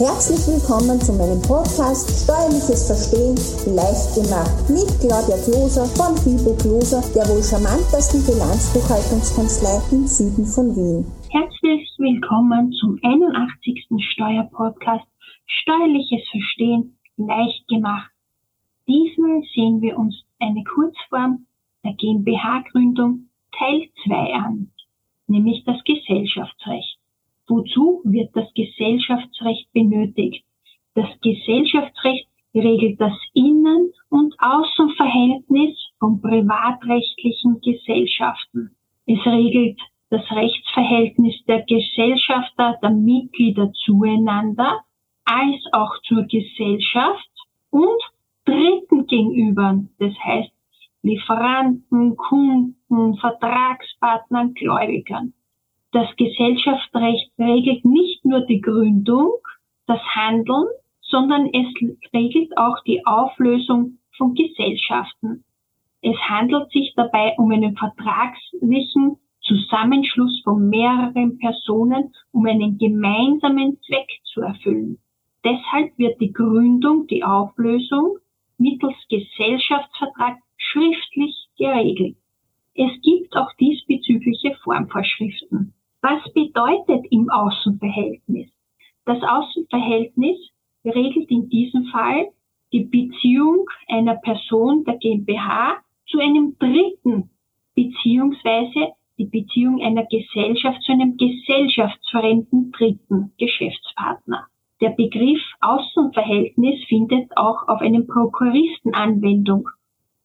Herzlich willkommen zu meinem Podcast Steuerliches Verstehen leicht gemacht mit Claudia Kloser von Fibo Kloser, der wohl charmantesten Bilanzbuchhaltungskanzlei im Süden von Wien. Herzlich willkommen zum 81. Steuerpodcast Steuerliches Verstehen leicht gemacht. Diesmal sehen wir uns eine Kurzform der GmbH-Gründung Teil 2 an, nämlich das Gesellschaftsrecht. Wozu wird das Gesellschaftsrecht benötigt? Das Gesellschaftsrecht regelt das Innen- und Außenverhältnis von privatrechtlichen Gesellschaften. Es regelt das Rechtsverhältnis der Gesellschafter, der Mitglieder zueinander, als auch zur Gesellschaft und Dritten gegenüber, das heißt Lieferanten, Kunden, Vertragspartnern, Gläubigern. Das Gesellschaftsrecht regelt nicht nur die Gründung, das Handeln, sondern es regelt auch die Auflösung von Gesellschaften. Es handelt sich dabei um einen vertragslichen Zusammenschluss von mehreren Personen, um einen gemeinsamen Zweck zu erfüllen. Deshalb wird die Gründung, die Auflösung mittels Gesellschaftsvertrag schriftlich geregelt. Es gibt auch diesbezügliche Formvorschriften. Was bedeutet im Außenverhältnis? Das Außenverhältnis regelt in diesem Fall die Beziehung einer Person der GmbH zu einem Dritten beziehungsweise die Beziehung einer Gesellschaft zu einem gesellschaftsfremden dritten Geschäftspartner. Der Begriff Außenverhältnis findet auch auf einen Prokuristen Anwendung.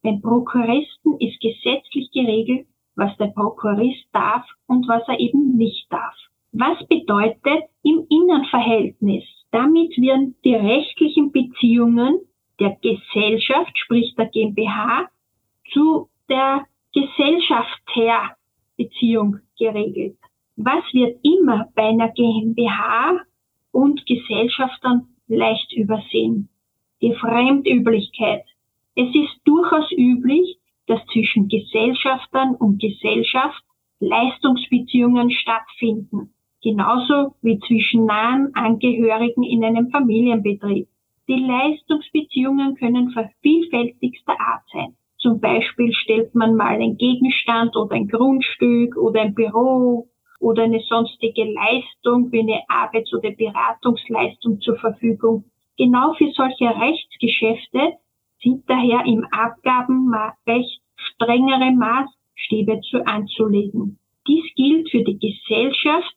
Beim Prokuristen ist gesetzlich geregelt, was der Prokurist darf und was er eben nicht darf. Was bedeutet im Innenverhältnis? Damit werden die rechtlichen Beziehungen der Gesellschaft, sprich der GmbH, zu der Gesellschafterbeziehung geregelt. Was wird immer bei einer GmbH und Gesellschaftern leicht übersehen? Die Fremdüblichkeit. Es ist durchaus üblich, dass zwischen Gesellschaftern und Gesellschaft Leistungsbeziehungen stattfinden, genauso wie zwischen nahen Angehörigen in einem Familienbetrieb. Die Leistungsbeziehungen können vervielfältigster Art sein. Zum Beispiel stellt man mal ein Gegenstand oder ein Grundstück oder ein Büro oder eine sonstige Leistung wie eine Arbeits- oder Beratungsleistung zur Verfügung. Genau für solche Rechtsgeschäfte sind daher im Abgabenrecht strengere Maßstäbe zu anzulegen. Dies gilt für die Gesellschaft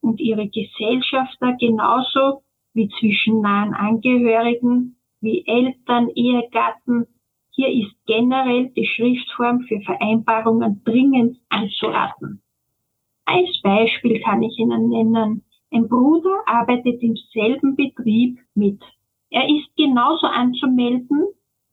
und ihre Gesellschafter genauso wie zwischen nahen Angehörigen wie Eltern, Ehegatten. Hier ist generell die Schriftform für Vereinbarungen dringend anzuraten. Als Beispiel kann ich Ihnen nennen, ein Bruder arbeitet im selben Betrieb mit. Er ist genauso anzumelden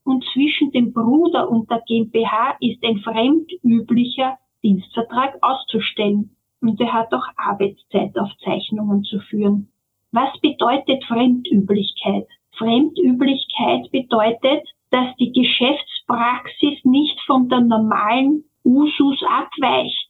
und zwischen dem Bruder und der GmbH ist ein fremdüblicher Dienstvertrag auszustellen und er hat auch Arbeitszeitaufzeichnungen zu führen. Was bedeutet Fremdüblichkeit? Fremdüblichkeit bedeutet, dass die Geschäftspraxis nicht von der normalen Usus abweicht.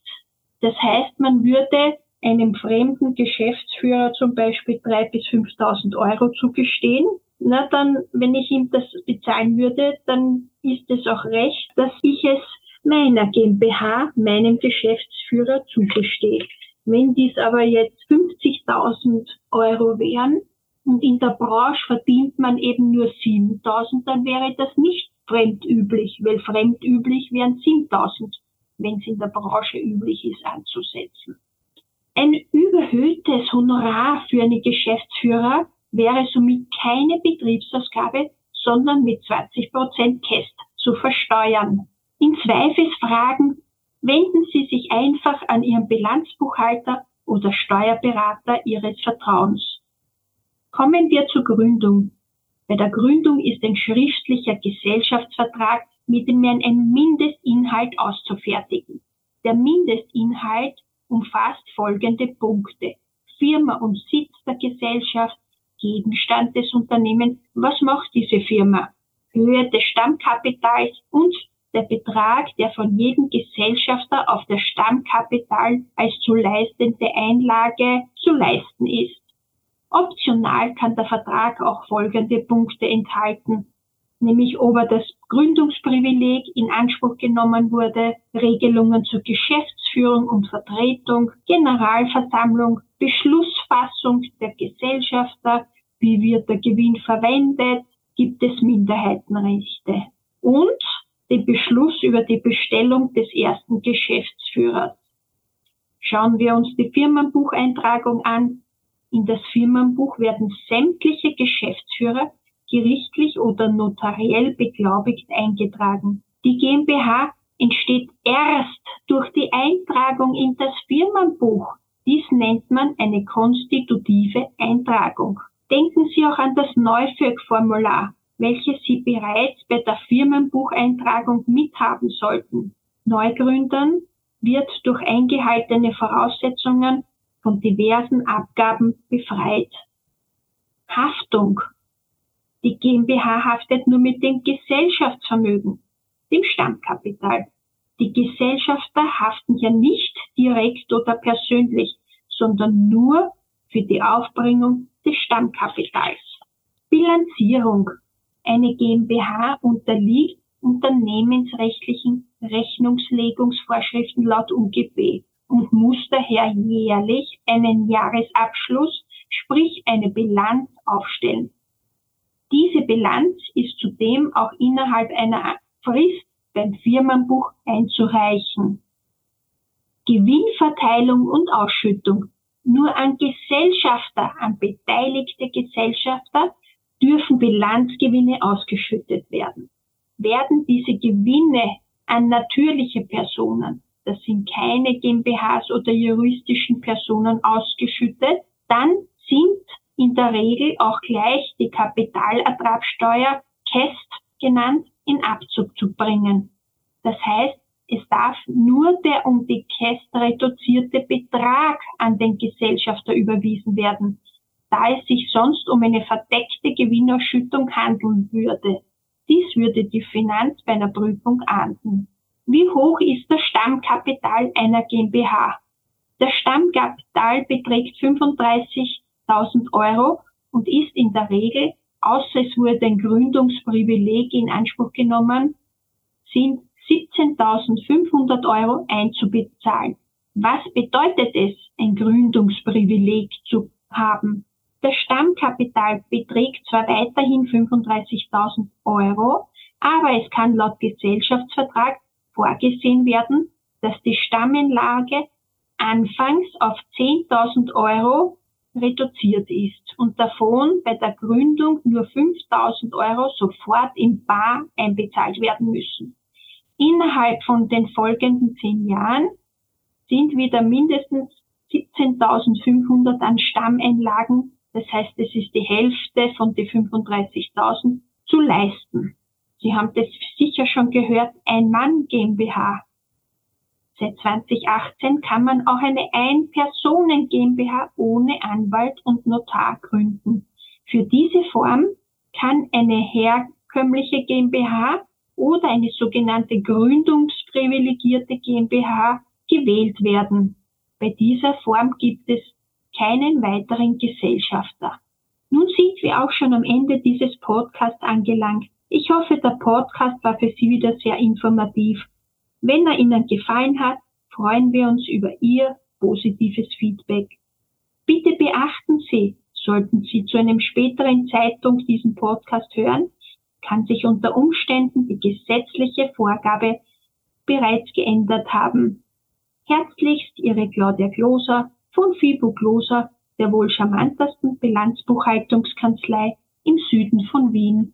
Das heißt, man würde einem fremden Geschäftsführer zum Beispiel drei bis 5.000 Euro zugestehen na dann, wenn ich ihm das bezahlen würde, dann ist es auch recht, dass ich es meiner GmbH, meinem Geschäftsführer zugestehe. Wenn dies aber jetzt 50.000 Euro wären und in der Branche verdient man eben nur 7.000, dann wäre das nicht fremdüblich, weil fremdüblich wären 7.000, wenn es in der Branche üblich ist anzusetzen. Ein überhöhtes Honorar für einen Geschäftsführer wäre somit keine Betriebsausgabe, sondern mit 20 Prozent Käst zu versteuern. In Zweifelsfragen wenden Sie sich einfach an Ihren Bilanzbuchhalter oder Steuerberater Ihres Vertrauens. Kommen wir zur Gründung. Bei der Gründung ist ein schriftlicher Gesellschaftsvertrag mit dem ein Mindestinhalt auszufertigen. Der Mindestinhalt umfasst folgende Punkte. Firma und Sitz der Gesellschaft, Gegenstand des Unternehmens. Was macht diese Firma? Höhe des Stammkapitals und der Betrag, der von jedem Gesellschafter auf das Stammkapital als zu leistende Einlage zu leisten ist. Optional kann der Vertrag auch folgende Punkte enthalten, nämlich ob er das Gründungsprivileg in Anspruch genommen wurde, Regelungen zur Geschäftsführung und Vertretung, Generalversammlung, Beschlussfassung der Gesellschafter, wie wird der Gewinn verwendet, gibt es Minderheitenrechte und den Beschluss über die Bestellung des ersten Geschäftsführers. Schauen wir uns die Firmenbucheintragung an. In das Firmenbuch werden sämtliche Geschäftsführer gerichtlich oder notariell beglaubigt eingetragen. Die GmbH entsteht erst durch die Eintragung in das Firmenbuch. Dies nennt man eine konstitutive Eintragung. Denken Sie auch an das Neufirk-Formular, welches Sie bereits bei der Firmenbucheintragung mithaben sollten. Neugründern wird durch eingehaltene Voraussetzungen von diversen Abgaben befreit. Haftung. Die GmbH haftet nur mit dem Gesellschaftsvermögen, dem Stammkapital. Die Gesellschafter haften ja nicht direkt oder persönlich, sondern nur für die Aufbringung des Stammkapitals. Bilanzierung. Eine GmbH unterliegt unternehmensrechtlichen Rechnungslegungsvorschriften laut UGB und muss daher jährlich einen Jahresabschluss, sprich eine Bilanz aufstellen. Diese Bilanz ist zudem auch innerhalb einer Frist beim Firmenbuch einzureichen. Gewinnverteilung und Ausschüttung. Nur an Gesellschafter, an beteiligte Gesellschafter dürfen Bilanzgewinne ausgeschüttet werden. Werden diese Gewinne an natürliche Personen, das sind keine GmbHs oder juristischen Personen ausgeschüttet, dann sind in der Regel auch gleich die Kapitalertragssteuer, KEST genannt, in Abzug zu bringen. Das heißt, es darf nur der um die KEST reduzierte Betrag an den Gesellschafter überwiesen werden, da es sich sonst um eine verdeckte Gewinnausschüttung handeln würde. Dies würde die Finanz bei einer Prüfung ahnden. Wie hoch ist das Stammkapital einer GmbH? Das Stammkapital beträgt 35.000 Euro und ist in der Regel, außer es wurde ein Gründungsprivileg in Anspruch genommen, sind 17.500 Euro einzubezahlen. Was bedeutet es, ein Gründungsprivileg zu haben? Das Stammkapital beträgt zwar weiterhin 35.000 Euro, aber es kann laut Gesellschaftsvertrag vorgesehen werden, dass die Stammenlage anfangs auf 10.000 Euro reduziert ist und davon bei der Gründung nur 5.000 Euro sofort in Bar einbezahlt werden müssen. Innerhalb von den folgenden zehn Jahren sind wieder mindestens 17.500 an Stammeinlagen das heißt, es ist die Hälfte von die 35.000 zu leisten. Sie haben das sicher schon gehört, ein Mann GmbH. Seit 2018 kann man auch eine Ein-Personen GmbH ohne Anwalt und Notar gründen. Für diese Form kann eine herkömmliche GmbH oder eine sogenannte gründungsprivilegierte GmbH gewählt werden. Bei dieser Form gibt es keinen weiteren Gesellschafter. Nun sind wir auch schon am Ende dieses Podcasts angelangt. Ich hoffe, der Podcast war für Sie wieder sehr informativ. Wenn er Ihnen gefallen hat, freuen wir uns über Ihr positives Feedback. Bitte beachten Sie, sollten Sie zu einem späteren Zeitpunkt diesen Podcast hören, kann sich unter Umständen die gesetzliche Vorgabe bereits geändert haben. Herzlichst Ihre Claudia Kloser von Fibo Gloser, der wohl charmantesten Bilanzbuchhaltungskanzlei im Süden von Wien.